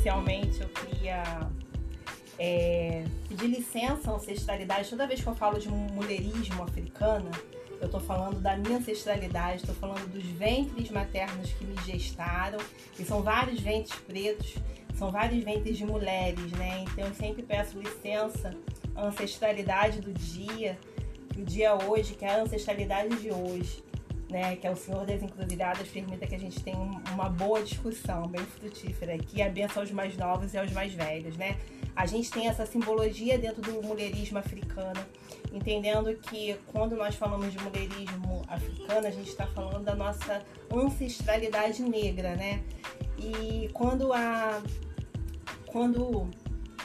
inicialmente eu queria é, pedir licença à ancestralidade. Toda vez que eu falo de mulherismo africana, eu estou falando da minha ancestralidade, estou falando dos ventres maternos que me gestaram, e são vários ventres pretos, são vários ventres de mulheres, né? Então eu sempre peço licença à ancestralidade do dia, que o dia hoje, que é a ancestralidade de hoje né, que é o Senhor das Encruzilhadas, permita que a gente tenha uma boa discussão, bem frutífera, que abençoe aos mais novos e aos mais velhos, né? A gente tem essa simbologia dentro do mulherismo africano, entendendo que quando nós falamos de mulherismo africano, a gente está falando da nossa ancestralidade negra, né? E quando a quando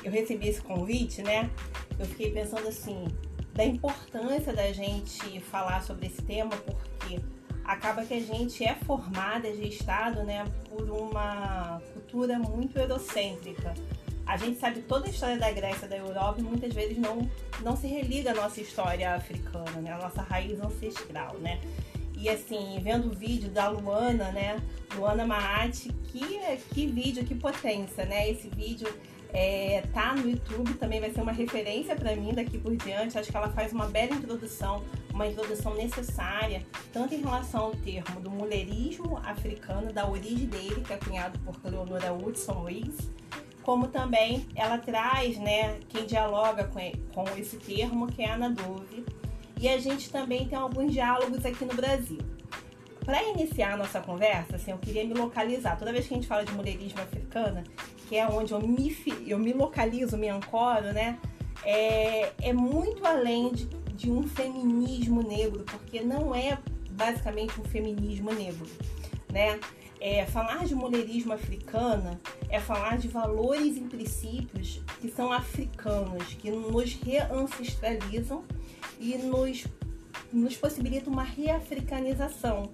eu recebi esse convite, né, eu fiquei pensando assim, da importância da gente falar sobre esse tema, porque acaba que a gente é formada, gestado, né, por uma cultura muito eurocêntrica. A gente sabe toda a história da Grécia, da Europa, e muitas vezes não, não se religa à nossa história africana, né, nossa raiz ancestral, né. E assim, vendo o vídeo da Luana, né, Luana Maati, que, que vídeo, que potência, né, esse vídeo é, tá no YouTube, também vai ser uma referência para mim daqui por diante. Acho que ela faz uma bela introdução, uma introdução necessária, tanto em relação ao termo do mulherismo africano, da origem dele, que é cunhado por Leonora Woodson Riggs, como também ela traz, né, quem dialoga com, com esse termo, que é a Ana Dove. E a gente também tem alguns diálogos aqui no Brasil. Para iniciar a nossa conversa, assim, eu queria me localizar. Toda vez que a gente fala de mulherismo africana, que é onde eu me, eu me localizo, me ancoro, né? É, é muito além de, de um feminismo negro, porque não é basicamente um feminismo negro, né? É, falar de mulherismo africana é falar de valores e princípios que são africanos, que nos reancestralizam e nos, nos possibilitam uma reafricanização.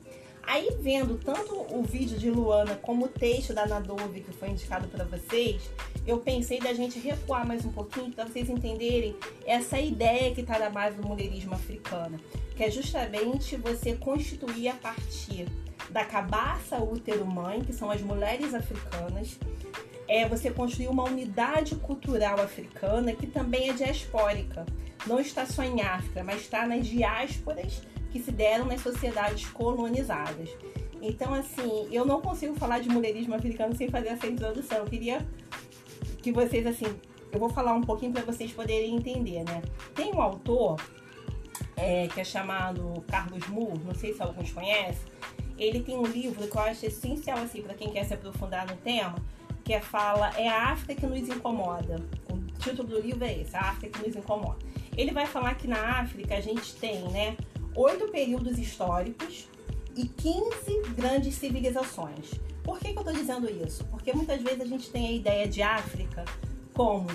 Aí vendo tanto o vídeo de Luana como o texto da Nadove que foi indicado para vocês, eu pensei da gente recuar mais um pouquinho para vocês entenderem essa ideia que está na base do mulherismo africano, que é justamente você constituir a partir da cabaça útero-mãe, que são as mulheres africanas, é você construir uma unidade cultural africana que também é diaspórica. Não está só em África, mas está nas diásporas que se deram nas sociedades colonizadas. Então, assim, eu não consigo falar de mulherismo africano sem fazer essa introdução. Eu queria que vocês, assim, eu vou falar um pouquinho para vocês poderem entender, né? Tem um autor é, que é chamado Carlos Moore, não sei se alguns conhecem. Ele tem um livro que eu acho essencial, assim, para quem quer se aprofundar no tema, que é fala É a África que nos incomoda. O título do livro é esse, A África que nos incomoda. Ele vai falar que na África a gente tem, né, oito períodos históricos e 15 grandes civilizações. Por que, que eu estou dizendo isso? Porque muitas vezes a gente tem a ideia de África como,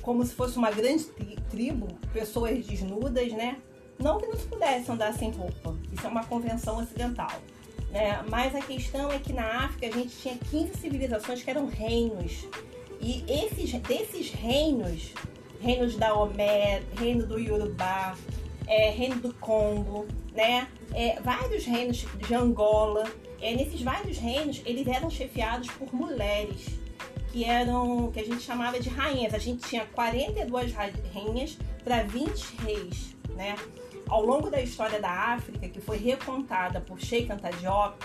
como se fosse uma grande tribo, pessoas desnudas, né? Não que não se pudesse andar sem roupa, isso é uma convenção ocidental. Né? Mas a questão é que na África a gente tinha 15 civilizações que eram reinos. E esses, desses reinos, reinos da Omé, reino do Yorubá, é, reino do Congo, né? É, vários reinos de Angola. É, nesses vários reinos, eles eram chefiados por mulheres, que eram, que a gente chamava de rainhas. A gente tinha 42 rainhas para 20 reis, né? Ao longo da história da África, que foi recontada por Sheikh Anta Diop,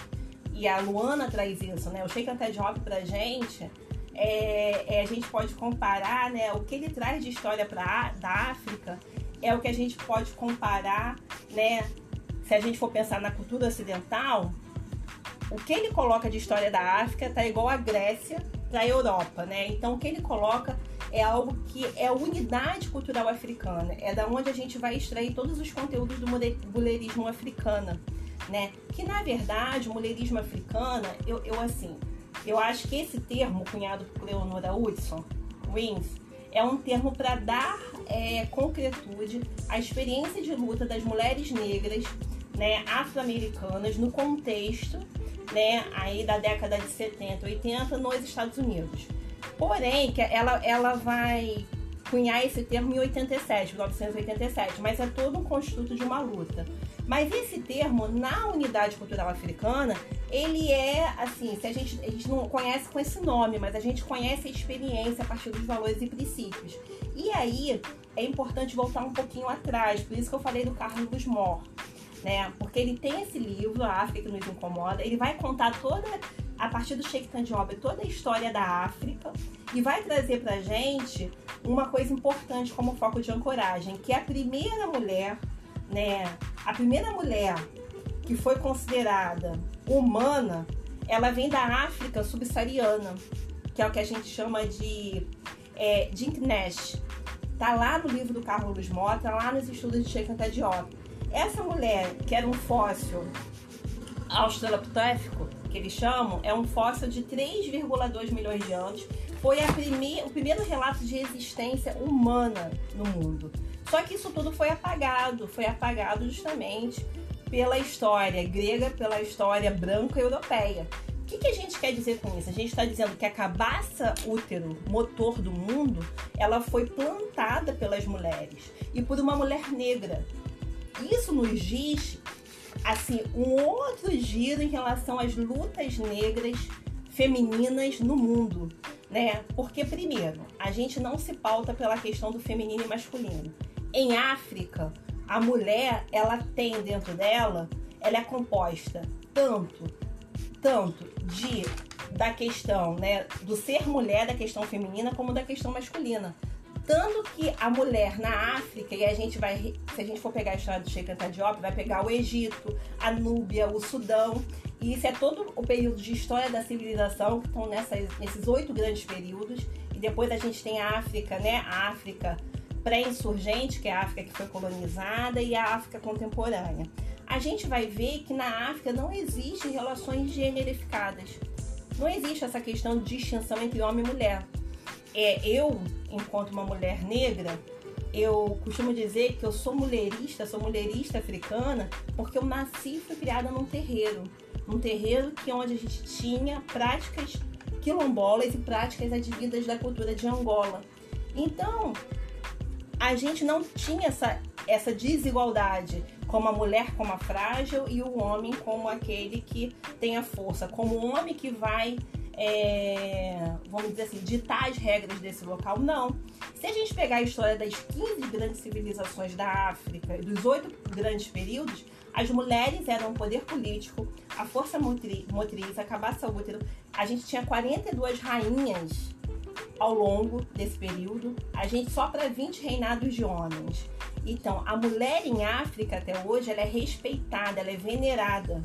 e a Luana traz isso, né? O Sheikh Anta Diop pra gente, é, é, a gente pode comparar, né? O que ele traz de história pra, da África é o que a gente pode comparar, né? Se a gente for pensar na cultura ocidental, o que ele coloca de história da África tá igual a Grécia para a Europa, né? Então o que ele coloca é algo que é a unidade cultural africana, é da onde a gente vai extrair todos os conteúdos do mulherismo africano, né? Que na verdade o mulherismo africano, eu, eu assim, eu acho que esse termo cunhado por Leonora Hudson, Wins, é um termo para dar é, concretude à experiência de luta das mulheres negras, né, afro-americanas no contexto, né, aí da década de 70, 80 nos Estados Unidos. Porém, que ela, ela vai cunhar esse termo em 87, 1987, mas é todo um construto de uma luta. Mas esse termo, na unidade cultural africana, ele é assim, se a gente, a gente não conhece com esse nome, mas a gente conhece a experiência a partir dos valores e princípios. E aí é importante voltar um pouquinho atrás, por isso que eu falei do Carlos Mor, né? Porque ele tem esse livro, A África que nos incomoda, ele vai contar toda a partir do Sheikh Tandiop toda a história da África e vai trazer pra gente uma coisa importante como foco de ancoragem, que é a primeira mulher, né, a primeira mulher que foi considerada humana, ela vem da África subsaariana, que é o que a gente chama de é, de Inknesh. Tá lá no livro do Carlos Mota, lá nos estudos de Sheikh Anta Diop. Essa mulher, que era um fóssil australopithecus, que eles chamam, é um fóssil de 3,2 milhões de anos. Foi a prime o primeiro relato de existência humana no mundo. Só que isso tudo foi apagado, foi apagado justamente pela história grega, pela história branca europeia. O que, que a gente quer dizer com isso? A gente está dizendo que a cabaça útero, motor do mundo, ela foi plantada pelas mulheres e por uma mulher negra. Isso nos diz assim um outro giro em relação às lutas negras femininas no mundo, né? Porque primeiro, a gente não se pauta pela questão do feminino e masculino. Em África, a mulher, ela tem dentro dela, ela é composta tanto tanto de da questão, né, do ser mulher, da questão feminina, como da questão masculina. Tanto que a mulher na África, e a gente vai, se a gente for pegar a história do Sheikh Diop, vai pegar o Egito, a Núbia, o Sudão, e isso é todo o período de história da civilização, que estão nessas, nesses oito grandes períodos, e depois a gente tem a África, né, a África pré-insurgente, que é a África que foi colonizada, e a África contemporânea. A gente vai ver que na África não existem relações generificadas. Não existe essa questão de distinção entre homem e mulher é, eu, enquanto uma mulher negra, eu costumo dizer que eu sou mulherista, sou mulherista africana, porque eu nasci e fui criada num terreiro. Um terreiro que onde a gente tinha práticas quilombolas e práticas advindas da cultura de Angola. Então, a gente não tinha essa, essa desigualdade como a mulher como a frágil e o homem como aquele que tem a força, como o homem que vai é, vamos dizer assim, ditar as regras desse local. Não. Se a gente pegar a história das 15 grandes civilizações da África, dos oito grandes períodos, as mulheres eram o poder político, a força motriz, a cabaça útero. A gente tinha 42 rainhas ao longo desse período, a gente só para 20 reinados de homens. Então, a mulher em África até hoje, ela é respeitada, ela é venerada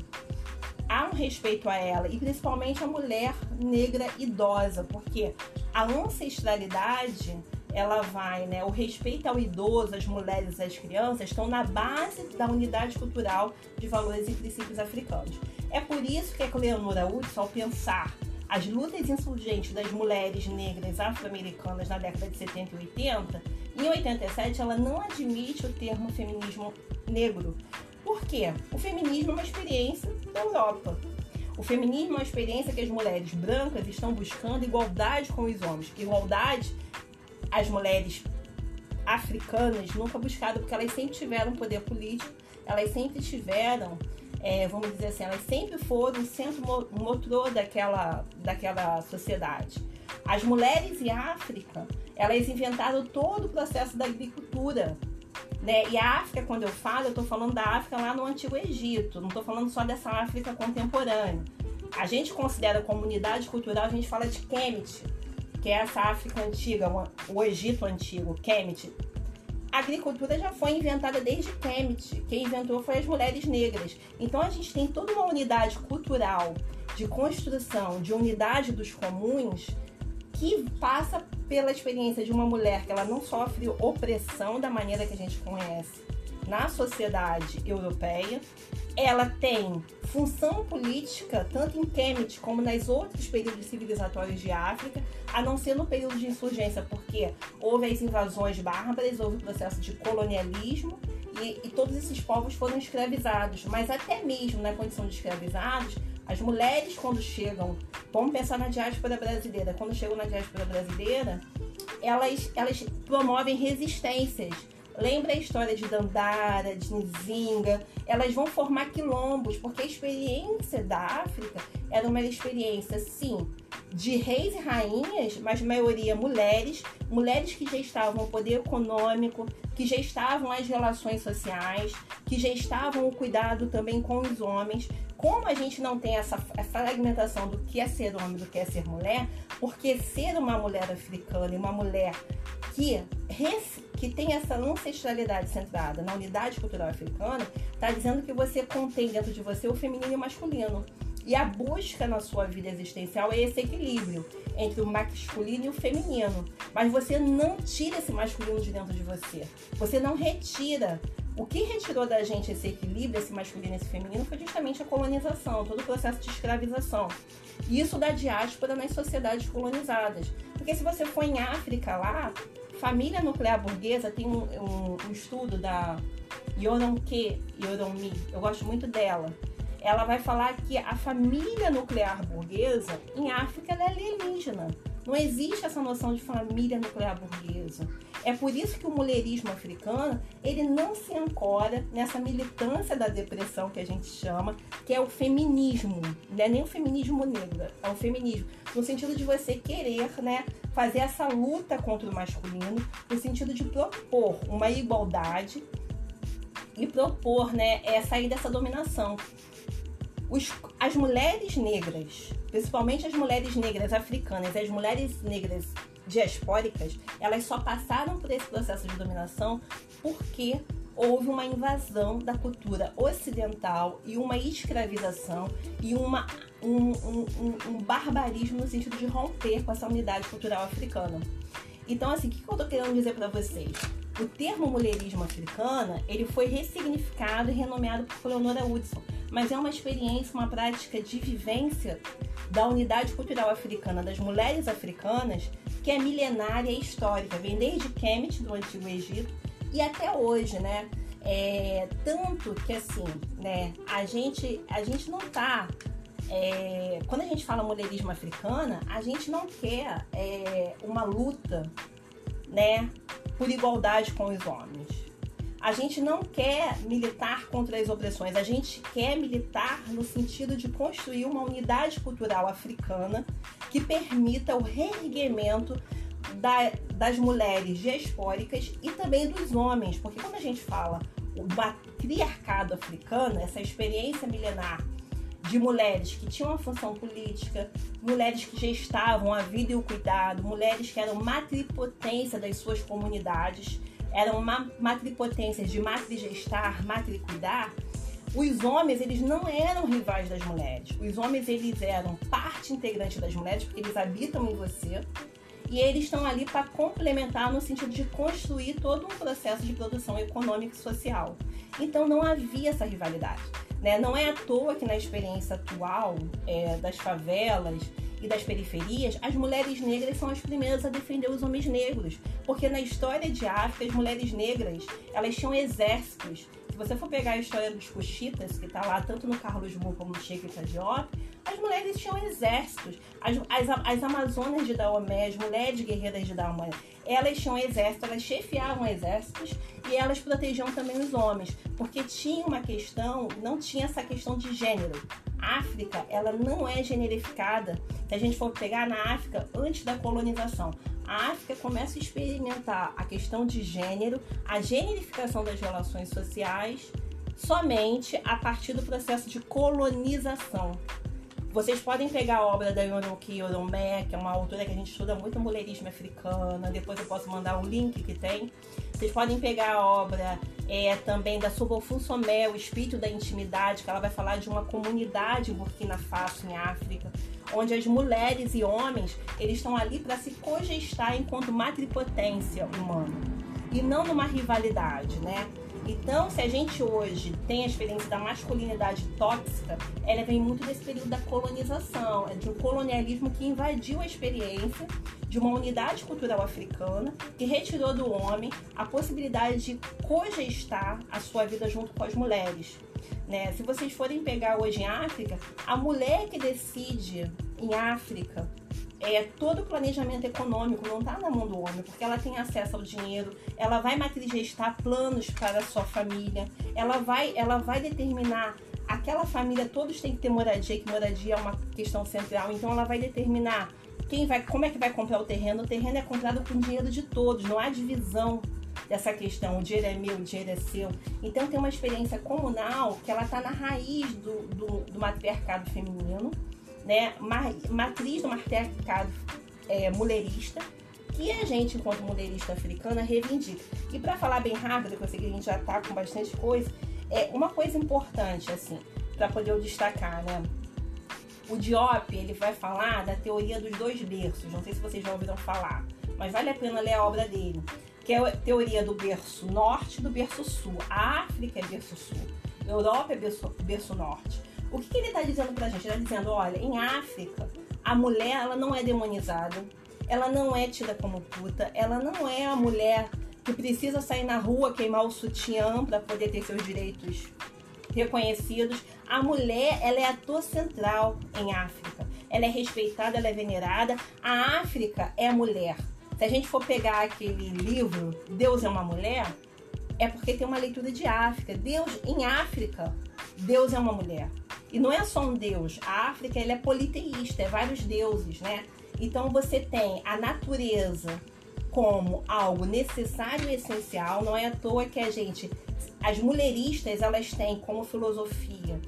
há um respeito a ela e principalmente a mulher negra idosa, porque a ancestralidade ela vai, né? O respeito ao idoso, às mulheres, às crianças estão na base da unidade cultural de valores e princípios africanos. É por isso que a Cleonora Hudson, ao pensar as lutas insurgentes das mulheres negras afro-americanas na década de 70 e 80, em 87 ela não admite o termo feminismo negro, por quê? O feminismo é uma experiência da Europa. O feminismo é uma experiência que as mulheres brancas estão buscando igualdade com os homens. Igualdade, as mulheres africanas nunca buscaram, porque elas sempre tiveram poder político, elas sempre tiveram, é, vamos dizer assim, elas sempre foram o centro motor daquela, daquela sociedade. As mulheres em África, elas inventaram todo o processo da agricultura, né? E a África, quando eu falo, eu estou falando da África lá no Antigo Egito, não estou falando só dessa África contemporânea. A gente considera comunidade cultural, a gente fala de Kemet, que é essa África antiga, o Egito antigo, Kemet. A agricultura já foi inventada desde Kemet. Quem inventou foi as mulheres negras. Então a gente tem toda uma unidade cultural de construção, de unidade dos comuns, que passa pela experiência de uma mulher que ela não sofre opressão da maneira que a gente conhece na sociedade europeia. Ela tem função política tanto em Kemet como nas outros períodos civilizatórios de África, a não ser no período de insurgência, porque houve as invasões bárbaras, houve o processo de colonialismo e, e todos esses povos foram escravizados. Mas até mesmo na condição de escravizados, as mulheres, quando chegam, vamos pensar na diáspora brasileira, quando chegam na diáspora brasileira, elas, elas promovem resistências, Lembra a história de Dandara, de Nzinga? Elas vão formar quilombos, porque a experiência da África era uma experiência, sim, de reis e rainhas, mas maioria mulheres, mulheres que já estavam no poder econômico, que já estavam as relações sociais, que já estavam o cuidado também com os homens. Como a gente não tem essa fragmentação do que é ser homem do que é ser mulher, porque ser uma mulher africana e uma mulher que, que tem essa ancestralidade centrada na unidade cultural africana, está dizendo que você contém dentro de você o feminino e o masculino. E a busca na sua vida existencial é esse equilíbrio entre o masculino e o feminino. Mas você não tira esse masculino de dentro de você. Você não retira. O que retirou da gente esse equilíbrio, esse masculino e esse feminino, foi justamente a colonização, todo o processo de escravização. E isso da diáspora nas sociedades colonizadas. Porque se você for em África lá, família nuclear burguesa tem um, um, um estudo da Yoronke Yoronmi, eu gosto muito dela ela vai falar que a família nuclear burguesa em África é alienígena. Não existe essa noção de família nuclear burguesa. É por isso que o mulherismo africano ele não se ancora nessa militância da depressão que a gente chama, que é o feminismo. Não é nem o feminismo negro, é o feminismo. No sentido de você querer né, fazer essa luta contra o masculino, no sentido de propor uma igualdade e propor né, é, sair dessa dominação os, as mulheres negras, principalmente as mulheres negras africanas as mulheres negras diaspóricas, elas só passaram por esse processo de dominação porque houve uma invasão da cultura ocidental e uma escravização e uma, um, um, um, um barbarismo no sentido de romper com essa unidade cultural africana. Então, assim, o que eu tô querendo dizer para vocês? O termo mulherismo africana, ele foi ressignificado e renomeado por Leonora Hudson mas é uma experiência, uma prática de vivência da unidade cultural africana das mulheres africanas que é milenária e histórica, vem desde Kemet, do Antigo Egito, e até hoje, né? É, tanto que assim, né, a gente, a gente não tá. É, quando a gente fala mulherismo africana, a gente não quer é, uma luta né, por igualdade com os homens a gente não quer militar contra as opressões, a gente quer militar no sentido de construir uma unidade cultural africana que permita o reerguimento da, das mulheres diaspóricas e também dos homens, porque quando a gente fala o matriarcado africano, essa experiência milenar de mulheres que tinham uma função política, mulheres que gestavam a vida e o cuidado, mulheres que eram matripotência das suas comunidades eram matripotências de matrigestar, matricuidar, os homens eles não eram rivais das mulheres. Os homens eles eram parte integrante das mulheres porque eles habitam em você e eles estão ali para complementar no sentido de construir todo um processo de produção econômica e social. Então não havia essa rivalidade. Né? Não é à toa que na experiência atual é, das favelas e das periferias, as mulheres negras são as primeiras a defender os homens negros, porque na história de África, as mulheres negras, elas tinham exércitos. Se você for pegar a história dos Cuxitas, que está lá tanto no Carlos Mu como no Sheik Diop, as mulheres tinham exércitos. As, as, as Amazonas de Daomé, as mulheres guerreiras de Daomé, elas tinham exército, elas chefiavam exércitos e elas protegiam também os homens, porque tinha uma questão, não tinha essa questão de gênero. África, ela não é generificada. Se a gente for pegar na África antes da colonização, a África começa a experimentar a questão de gênero, a generificação das relações sociais, somente a partir do processo de colonização. Vocês podem pegar a obra da Yonoki Yoromé, que é uma autora que a gente estuda muito mulherismo africana, depois eu posso mandar o link que tem. Vocês podem pegar a obra é, também da Sobofu Somé, O Espírito da Intimidade, que ela vai falar de uma comunidade Burkina Faso em África, onde as mulheres e homens eles estão ali para se cogestar enquanto matripotência humana e não numa rivalidade, né? Então, se a gente hoje tem a experiência da masculinidade tóxica, ela vem muito desse período da colonização, é de um colonialismo que invadiu a experiência de uma unidade cultural africana que retirou do homem a possibilidade de cogestar a sua vida junto com as mulheres. Né? Se vocês forem pegar hoje em África, a mulher que decide em África é, todo o planejamento econômico não está na mão do homem, porque ela tem acesso ao dinheiro, ela vai matrigestar planos para a sua família, ela vai, ela vai determinar aquela família, todos têm que ter moradia, que moradia é uma questão central, então ela vai determinar quem vai, como é que vai comprar o terreno. O terreno é comprado com dinheiro de todos, não há divisão dessa questão, o dinheiro é meu, o dinheiro é seu. Então tem uma experiência comunal que ela está na raiz do, do, do matriarcado feminino, né? matriz do matriarcado é, mulherista, que a gente, enquanto mulherista africana, reivindica. E para falar bem rápido, que eu sei que a gente já está com bastante coisa, é uma coisa importante, assim, para poder eu destacar, né? O Diop, ele vai falar da teoria dos dois berços. Não sei se vocês já ouviram falar, mas vale a pena ler a obra dele. Que é a teoria do berço norte e do berço sul. A África é berço sul, a Europa é berço, berço norte. O que, que ele está dizendo pra gente? Ele está dizendo, olha, em África, a mulher ela não é demonizada, ela não é tida como puta, ela não é a mulher que precisa sair na rua queimar o sutiã para poder ter seus direitos reconhecidos. A mulher, ela é ator central em África. Ela é respeitada, ela é venerada. A África é a mulher. Se a gente for pegar aquele livro Deus é uma mulher, é porque tem uma leitura de África. Deus em África, Deus é uma mulher. E não é só um deus. A África ele é politeísta, é vários deuses, né? Então você tem a natureza como algo necessário e essencial. Não é à toa que a gente, as mulheristas, elas têm como filosofia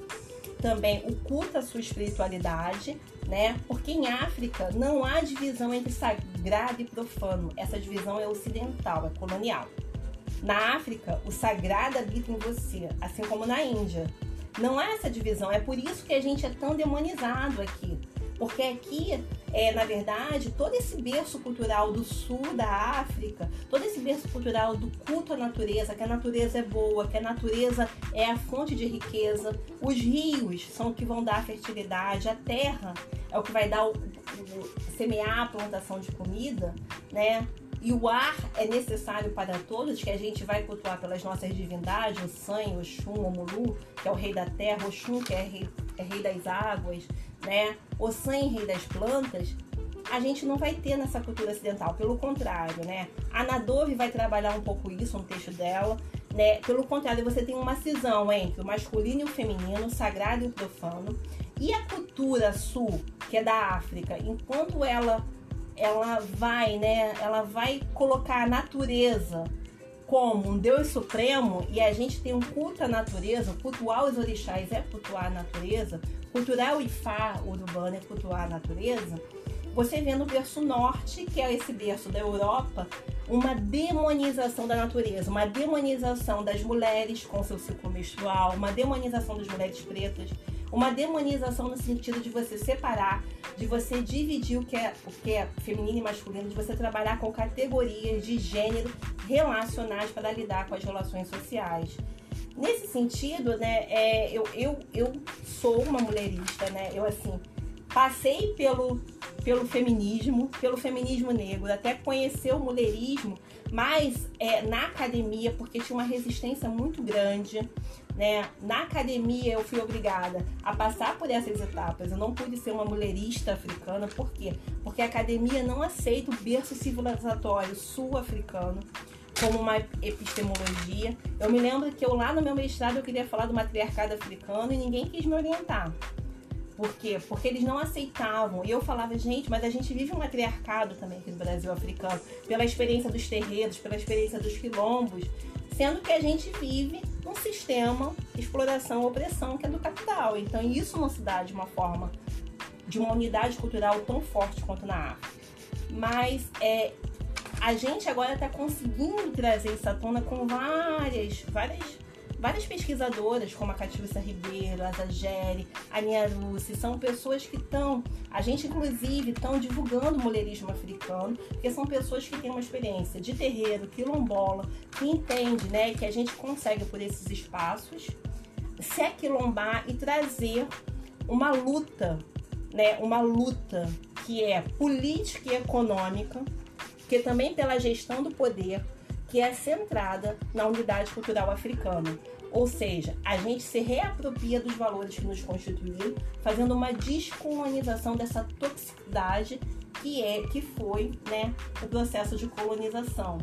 também o culto à sua espiritualidade, né? Porque em África não há divisão entre sagrado e profano. Essa divisão é ocidental, é colonial. Na África, o sagrado habita em você, assim como na Índia. Não há essa divisão. É por isso que a gente é tão demonizado aqui. Porque aqui, é, na verdade, todo esse berço cultural do sul da África, todo esse berço cultural do culto à natureza, que a natureza é boa, que a natureza é a fonte de riqueza, os rios são o que vão dar a fertilidade, a terra é o que vai dar o, o semear a plantação de comida, né? E o ar é necessário para todos, que a gente vai cultuar pelas nossas divindades, o San, o Xum, o Mulu, que é o rei da terra, o Xum, que é rei, é rei das águas, né? O San, rei das plantas. A gente não vai ter nessa cultura ocidental, pelo contrário, né? A Nadove vai trabalhar um pouco isso no texto dela, né? Pelo contrário, você tem uma cisão entre o masculino e o feminino, o sagrado e o profano. E a cultura sul, que é da África, enquanto ela ela vai, né? Ela vai colocar a natureza como um Deus supremo e a gente tem um culto à natureza, cultuar os orixás é cultuar a natureza, culturar o Ifá urbano é cultuar a natureza. Você vê no berço norte, que é esse berço da Europa, uma demonização da natureza, uma demonização das mulheres com seu ciclo menstrual, uma demonização das mulheres pretas, uma demonização no sentido de você separar, de você dividir o que é, o que é feminino e masculino, de você trabalhar com categorias de gênero relacionais para lidar com as relações sociais. Nesse sentido, né, é, eu, eu, eu sou uma mulherista, né? Eu assim passei pelo, pelo feminismo, pelo feminismo negro, até conhecer o mulherismo, mas é, na academia, porque tinha uma resistência muito grande né? Na academia eu fui obrigada a passar por essas etapas. Eu não pude ser uma mulherista africana, por quê? Porque a academia não aceita o berço civilizatório sul-africano como uma epistemologia. Eu me lembro que eu lá no meu mestrado eu queria falar do matriarcado africano e ninguém quis me orientar. Por quê? Porque eles não aceitavam. E eu falava, gente, mas a gente vive um matriarcado também aqui no Brasil africano, pela experiência dos terreiros, pela experiência dos quilombos, sendo que a gente vive um sistema de exploração opressão que é do capital. Então isso não se dá de uma forma, de uma unidade cultural tão forte quanto na África. Mas é, a gente agora está conseguindo trazer isso à tona com várias, várias várias pesquisadoras, como a Catiúcia Ribeiro, a Zageri, a Nia Russi, são pessoas que estão, a gente inclusive, estão divulgando o mulherismo africano, porque são pessoas que têm uma experiência de terreiro, quilombola, que entende, né, que a gente consegue por esses espaços se aquilombar e trazer uma luta, né, uma luta que é política e econômica, que também pela gestão do poder, que é centrada na unidade cultural africana. Ou seja, a gente se reapropria dos valores que nos constituíram, fazendo uma descolonização dessa toxicidade que é que foi né, o processo de colonização.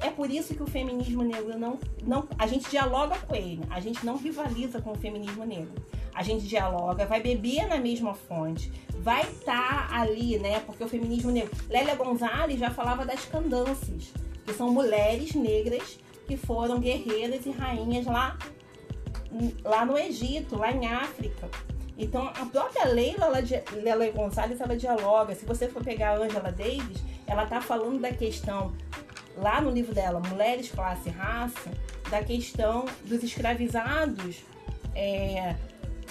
É por isso que o feminismo negro não, não. A gente dialoga com ele, a gente não rivaliza com o feminismo negro. A gente dialoga, vai beber na mesma fonte, vai estar tá ali, né? Porque o feminismo negro. Lélia Gonzalez já falava das candances, que são mulheres negras que foram guerreiras e rainhas lá, lá no Egito, lá em África. Então, a própria Leila, ela, Leila Gonzalez, ela dialoga. Se você for pegar a Angela Davis, ela tá falando da questão lá no livro dela, Mulheres, Classe e Raça, da questão dos escravizados é,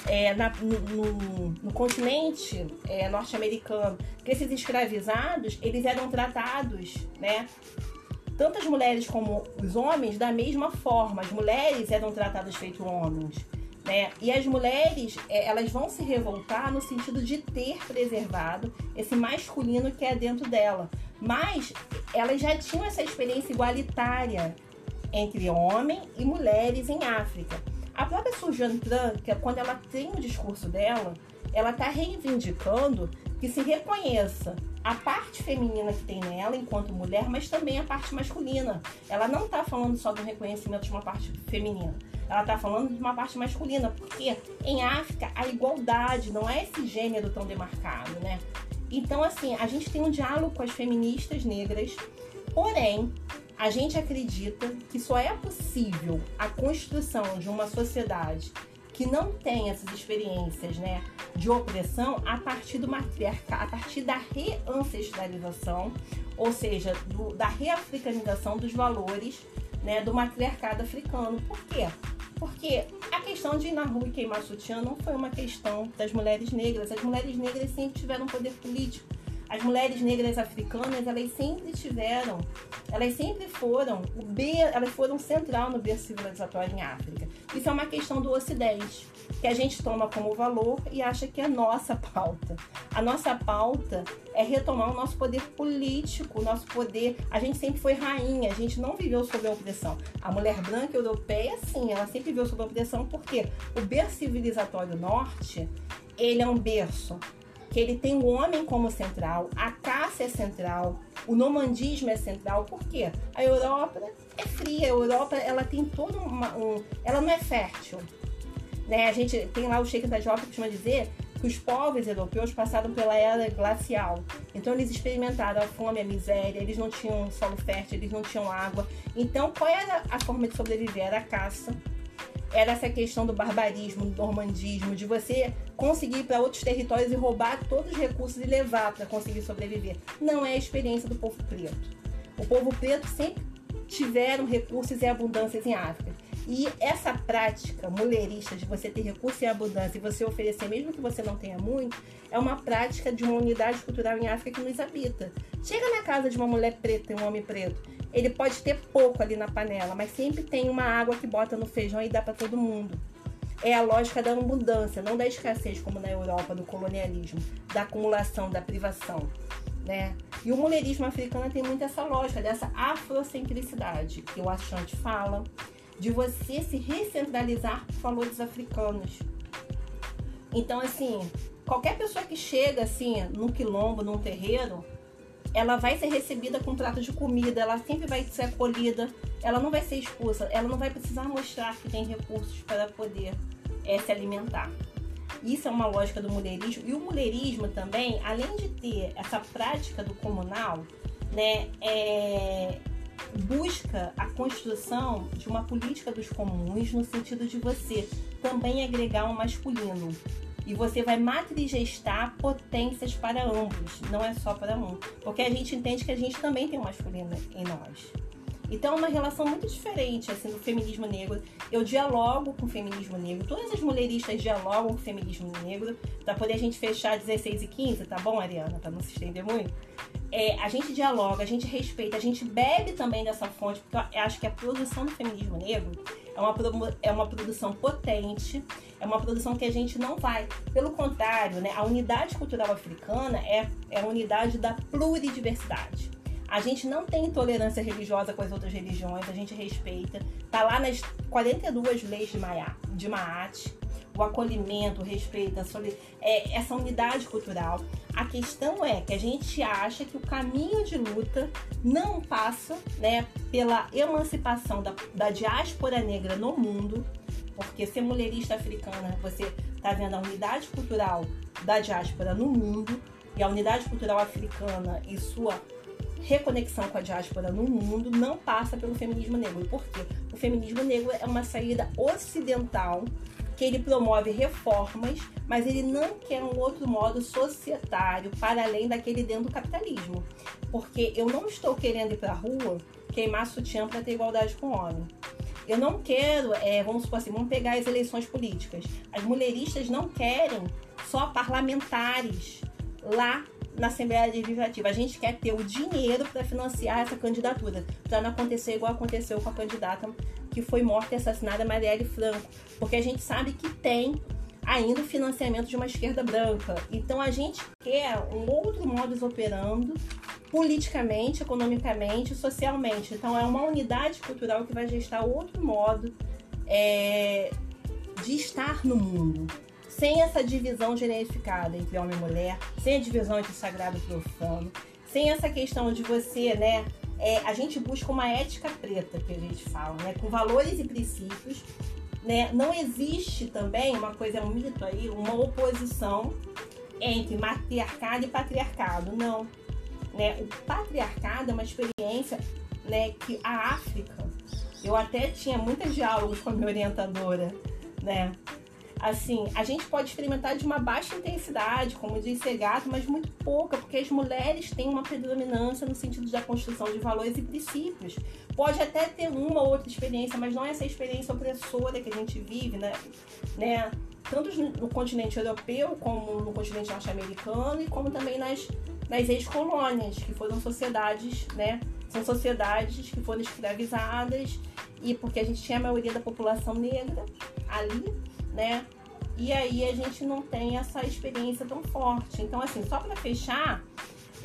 é, na, no, no, no, continente é, norte-americano, que esses escravizados, eles eram tratados, né? Tanto as mulheres como os homens da mesma forma. As mulheres eram tratadas feito homens. Né? E as mulheres, é, elas vão se revoltar no sentido de ter preservado esse masculino que é dentro dela. Mas elas já tinham essa experiência igualitária entre homem e mulheres em África. A própria Sujan Tran, é quando ela tem o discurso dela, ela está reivindicando que se reconheça a parte feminina que tem nela enquanto mulher, mas também a parte masculina. Ela não está falando só do reconhecimento de uma parte feminina. Ela está falando de uma parte masculina, porque em África a igualdade não é esse gênero tão demarcado, né? Então, assim, a gente tem um diálogo com as feministas negras, porém, a gente acredita que só é possível a construção de uma sociedade que não tem essas experiências né, de opressão a partir do matriarcado, a partir da reancestralização, ou seja, do, da reafricanização dos valores né, do matriarcado africano. Por quê? Porque a questão de ir na rua e queimar sutiã não foi uma questão das mulheres negras. As mulheres negras sempre tiveram poder político. As mulheres negras africanas, elas sempre tiveram, elas sempre foram, o elas foram central no berço civilizatório em África. Isso é uma questão do Ocidente, que a gente toma como valor e acha que é nossa pauta. A nossa pauta é retomar o nosso poder político, o nosso poder. A gente sempre foi rainha, a gente não viveu sob a opressão. A mulher branca europeia, sim, ela sempre viveu sob a opressão, porque o berço civilizatório norte, ele é um berço que ele tem o homem como central, a caça é central, o nomandismo é central, por quê? A Europa é fria, a Europa ela tem todo uma, um, ela não é fértil, né? A gente tem lá o Sheikh da Jopa que costuma dizer que os povos europeus passaram pela era glacial. Então eles experimentaram a fome, a miséria, eles não tinham solo fértil, eles não tinham água. Então qual era a forma de sobreviver? Era a caça, era essa questão do barbarismo, do normandismo, de você conseguir ir para outros territórios e roubar todos os recursos e levar para conseguir sobreviver. Não é a experiência do povo preto. O povo preto sempre tiveram recursos e abundâncias em África. E essa prática mulherista de você ter recurso e abundância e você oferecer, mesmo que você não tenha muito, é uma prática de uma unidade cultural em África que nos habita. Chega na casa de uma mulher preta e um homem preto ele pode ter pouco ali na panela, mas sempre tem uma água que bota no feijão e dá para todo mundo. É a lógica da abundância, não da escassez como na Europa, do colonialismo, da acumulação, da privação. Né? E o mulherismo africano tem muito essa lógica, dessa afrocentricidade que o Achante fala, de você se recentralizar por valores africanos. Então, assim, qualquer pessoa que chega assim, num quilombo, num terreiro, ela vai ser recebida com prato de comida, ela sempre vai ser acolhida, ela não vai ser expulsa, ela não vai precisar mostrar que tem recursos para poder é, se alimentar. Isso é uma lógica do mulherismo. E o mulherismo também, além de ter essa prática do comunal, né, é, busca a construção de uma política dos comuns no sentido de você também agregar um masculino e você vai matrigestar potências para ambos, não é só para um. Porque a gente entende que a gente também tem um masculino em nós. Então é uma relação muito diferente assim do feminismo negro. Eu dialogo com o feminismo negro. Todas as mulheristas dialogam com o feminismo negro para poder a gente fechar 16 e 15, tá bom, Ariana? Para não se estender muito. É, a gente dialoga, a gente respeita, a gente bebe também dessa fonte, porque eu acho que a produção do feminismo negro é uma, é uma produção potente, é uma produção que a gente não vai. Pelo contrário, né, a unidade cultural africana é, é a unidade da pluridiversidade. A gente não tem intolerância religiosa com as outras religiões, a gente respeita. Tá lá nas 42 leis de, Maia, de Maat. O acolhimento, o respeito, é, essa unidade cultural. A questão é que a gente acha que o caminho de luta não passa né, pela emancipação da, da diáspora negra no mundo, porque ser mulherista africana, você está vendo a unidade cultural da diáspora no mundo e a unidade cultural africana e sua reconexão com a diáspora no mundo não passa pelo feminismo negro. Por quê? O feminismo negro é uma saída ocidental que ele promove reformas, mas ele não quer um outro modo societário para além daquele dentro do capitalismo. Porque eu não estou querendo ir para a rua queimar sutiã para ter igualdade com o homem. Eu não quero, é, vamos supor assim, vamos pegar as eleições políticas. As mulheristas não querem só parlamentares lá na Assembleia Legislativa. A gente quer ter o dinheiro para financiar essa candidatura, para não acontecer igual aconteceu com a candidata que foi morta e assassinada, Marielle Franco, porque a gente sabe que tem ainda o financiamento de uma esquerda branca. Então a gente quer um outro modus operando politicamente, economicamente, socialmente. Então é uma unidade cultural que vai gestar outro modo é, de estar no mundo sem essa divisão generificada entre homem e mulher, sem a divisão entre sagrado e profano, sem essa questão de você, né? É, a gente busca uma ética preta, que a gente fala, né? Com valores e princípios. Né? Não existe também, uma coisa, é um mito aí, uma oposição entre matriarcado e patriarcado. Não. Né? O patriarcado é uma experiência né, que a África, eu até tinha muitos diálogos com a minha orientadora, né? Assim, a gente pode experimentar de uma baixa intensidade, como disse Gato, mas muito pouca, porque as mulheres têm uma predominância no sentido da construção de valores e princípios. Pode até ter uma ou outra experiência, mas não é essa experiência opressora que a gente vive, né? né? Tanto no continente europeu, como no continente norte-americano, e como também nas, nas ex-colônias, que foram sociedades, né? São sociedades que foram escravizadas, e porque a gente tinha a maioria da população negra ali, né? E aí a gente não tem essa experiência tão forte. Então, assim, só para fechar,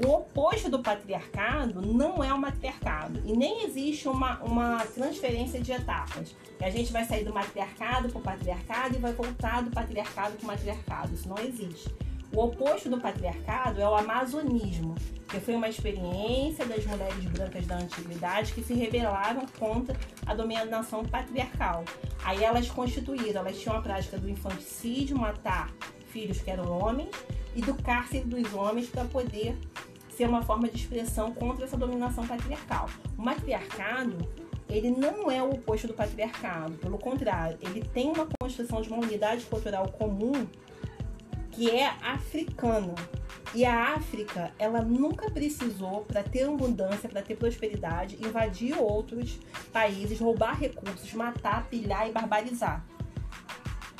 o oposto do patriarcado não é o matriarcado. E nem existe uma, uma transferência de etapas. Que a gente vai sair do matriarcado para o patriarcado e vai voltar do patriarcado para o matriarcado. Isso não existe. O oposto do patriarcado é o amazonismo, que foi uma experiência das mulheres brancas da antiguidade que se rebelaram contra a dominação patriarcal. Aí elas constituíram, elas tinham a prática do infanticídio, matar filhos que eram homens, e do cárcere dos homens para poder ser uma forma de expressão contra essa dominação patriarcal. O matriarcado ele não é o oposto do patriarcado, pelo contrário, ele tem uma construção de uma unidade cultural comum que é africana. E a África, ela nunca precisou, para ter abundância, para ter prosperidade, invadir outros países, roubar recursos, matar, pilhar e barbarizar.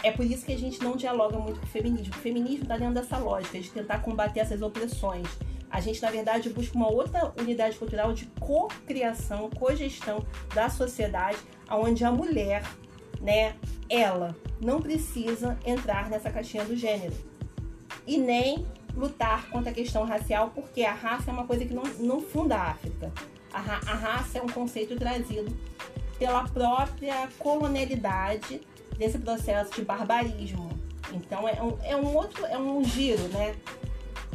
É por isso que a gente não dialoga muito com o feminismo. O feminismo está dentro dessa lógica de tentar combater essas opressões. A gente, na verdade, busca uma outra unidade cultural de co-criação, co-gestão da sociedade, onde a mulher, né, ela não precisa entrar nessa caixinha do gênero e nem lutar contra a questão racial, porque a raça é uma coisa que não, não funda a África. A, ra a raça é um conceito trazido pela própria colonialidade desse processo de barbarismo. Então é um, é um outro, é um giro, né?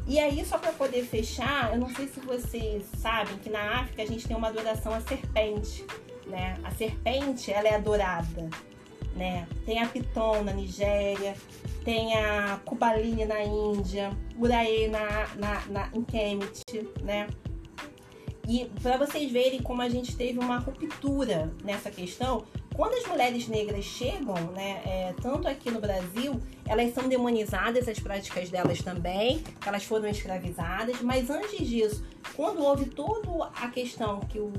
E aí, só para poder fechar, eu não sei se vocês sabem que na África a gente tem uma adoração à serpente, né? A serpente, ela é adorada, né? Tem a Piton na Nigéria, tem a Kubaline na Índia, Uraê na, na, na, em Kemet, né? E para vocês verem como a gente teve uma ruptura nessa questão, quando as mulheres negras chegam, né, é, tanto aqui no Brasil, elas são demonizadas, as práticas delas também, elas foram escravizadas, mas antes disso, quando houve toda a questão que o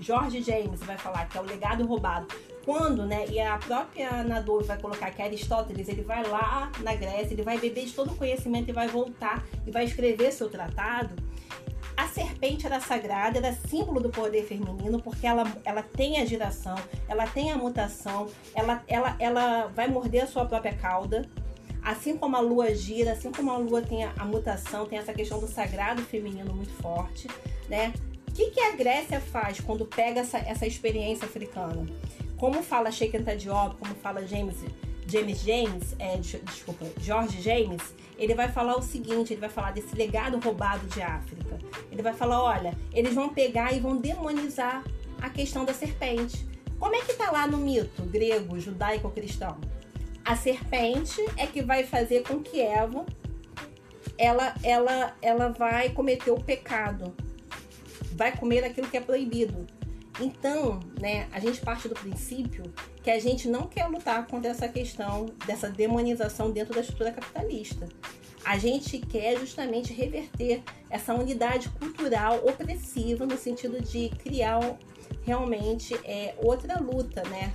George James vai falar, que é o legado roubado, quando, né, e a própria Nador vai colocar que Aristóteles, ele vai lá na Grécia, ele vai beber de todo o conhecimento e vai voltar e vai escrever seu tratado. A serpente era sagrada, era símbolo do poder feminino, porque ela, ela tem a giração, ela tem a mutação, ela, ela, ela vai morder a sua própria cauda. Assim como a lua gira, assim como a lua tem a, a mutação, tem essa questão do sagrado feminino muito forte, né? O que, que a Grécia faz quando pega essa, essa experiência africana? Como fala Sheikh Anta Diop, como fala James, James James, é, desculpa, George James, ele vai falar o seguinte, ele vai falar desse legado roubado de África. Ele vai falar, olha, eles vão pegar e vão demonizar a questão da serpente. Como é que tá lá no mito grego, judaico-cristão? A serpente é que vai fazer com que Eva ela, ela, ela vai cometer o pecado, vai comer aquilo que é proibido. Então, né, a gente parte do princípio que a gente não quer lutar contra essa questão dessa demonização dentro da estrutura capitalista. A gente quer justamente reverter essa unidade cultural opressiva no sentido de criar realmente é, outra luta, né?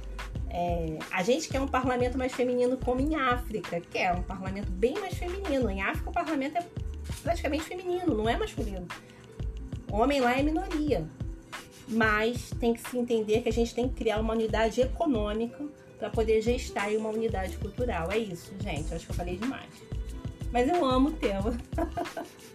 É, a gente quer um parlamento mais feminino como em África, quer um parlamento bem mais feminino. Em África o parlamento é praticamente feminino, não é masculino. O homem lá é minoria. Mas tem que se entender que a gente tem que criar uma unidade econômica para poder gestar uma unidade cultural. É isso, gente. Acho que eu falei demais. Mas eu amo o tema.